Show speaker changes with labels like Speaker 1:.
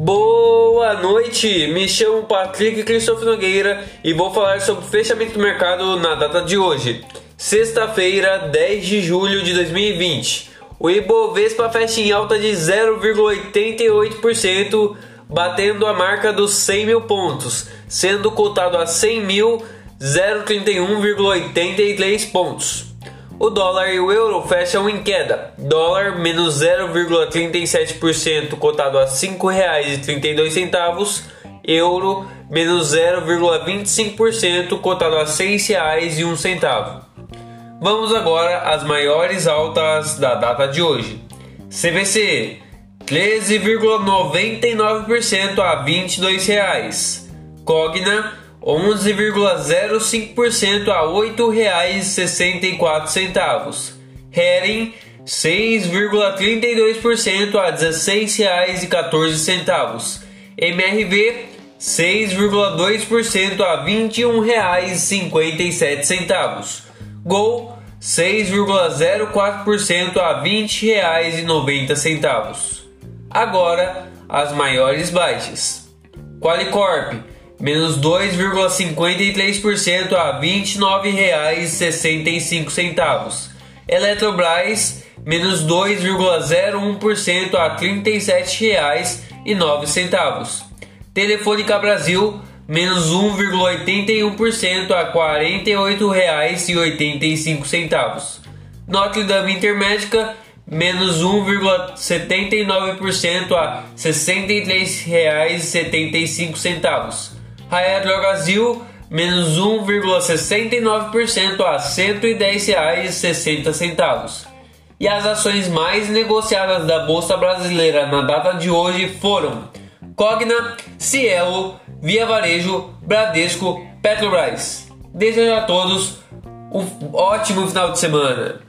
Speaker 1: Boa noite, me chamo Patrick Cristóvão Nogueira e vou falar sobre o fechamento do mercado na data de hoje, sexta-feira, 10 de julho de 2020. O Ibovespa fecha em alta de 0,88%, batendo a marca dos 100 mil pontos, sendo cotado a 100.031,83 pontos. O dólar e o euro fecham em queda. Dólar menos 0,37%, cotado a R$ 5,32. Euro menos 0,25%, cotado a R$ 6,01. Vamos agora às maiores altas da data de hoje. CVC 13,99% a R$ 22,00. Cogna 11,05% a R$ 8,64. Hering 6,32% a R$ 16,14. MRV 6,2% a R$ 21,57. Gol 6,04% a R$ 20,90. Agora as maiores baixas. Qualicorp menos 2,53% a R$ 29,65. Eletrobras, menos 2,01% a R$ 37,09. Telefônica Brasil, menos 1,81% a R$ 48,85. Notre Dame Intermédica, menos 1,79% a R$ 63,75. Raia Drogasil, menos 1,69% a R$ 110,60. E as ações mais negociadas da Bolsa Brasileira na data de hoje foram Cogna, Cielo, Via Varejo, Bradesco, Petrobras. Desejo a todos um ótimo final de semana.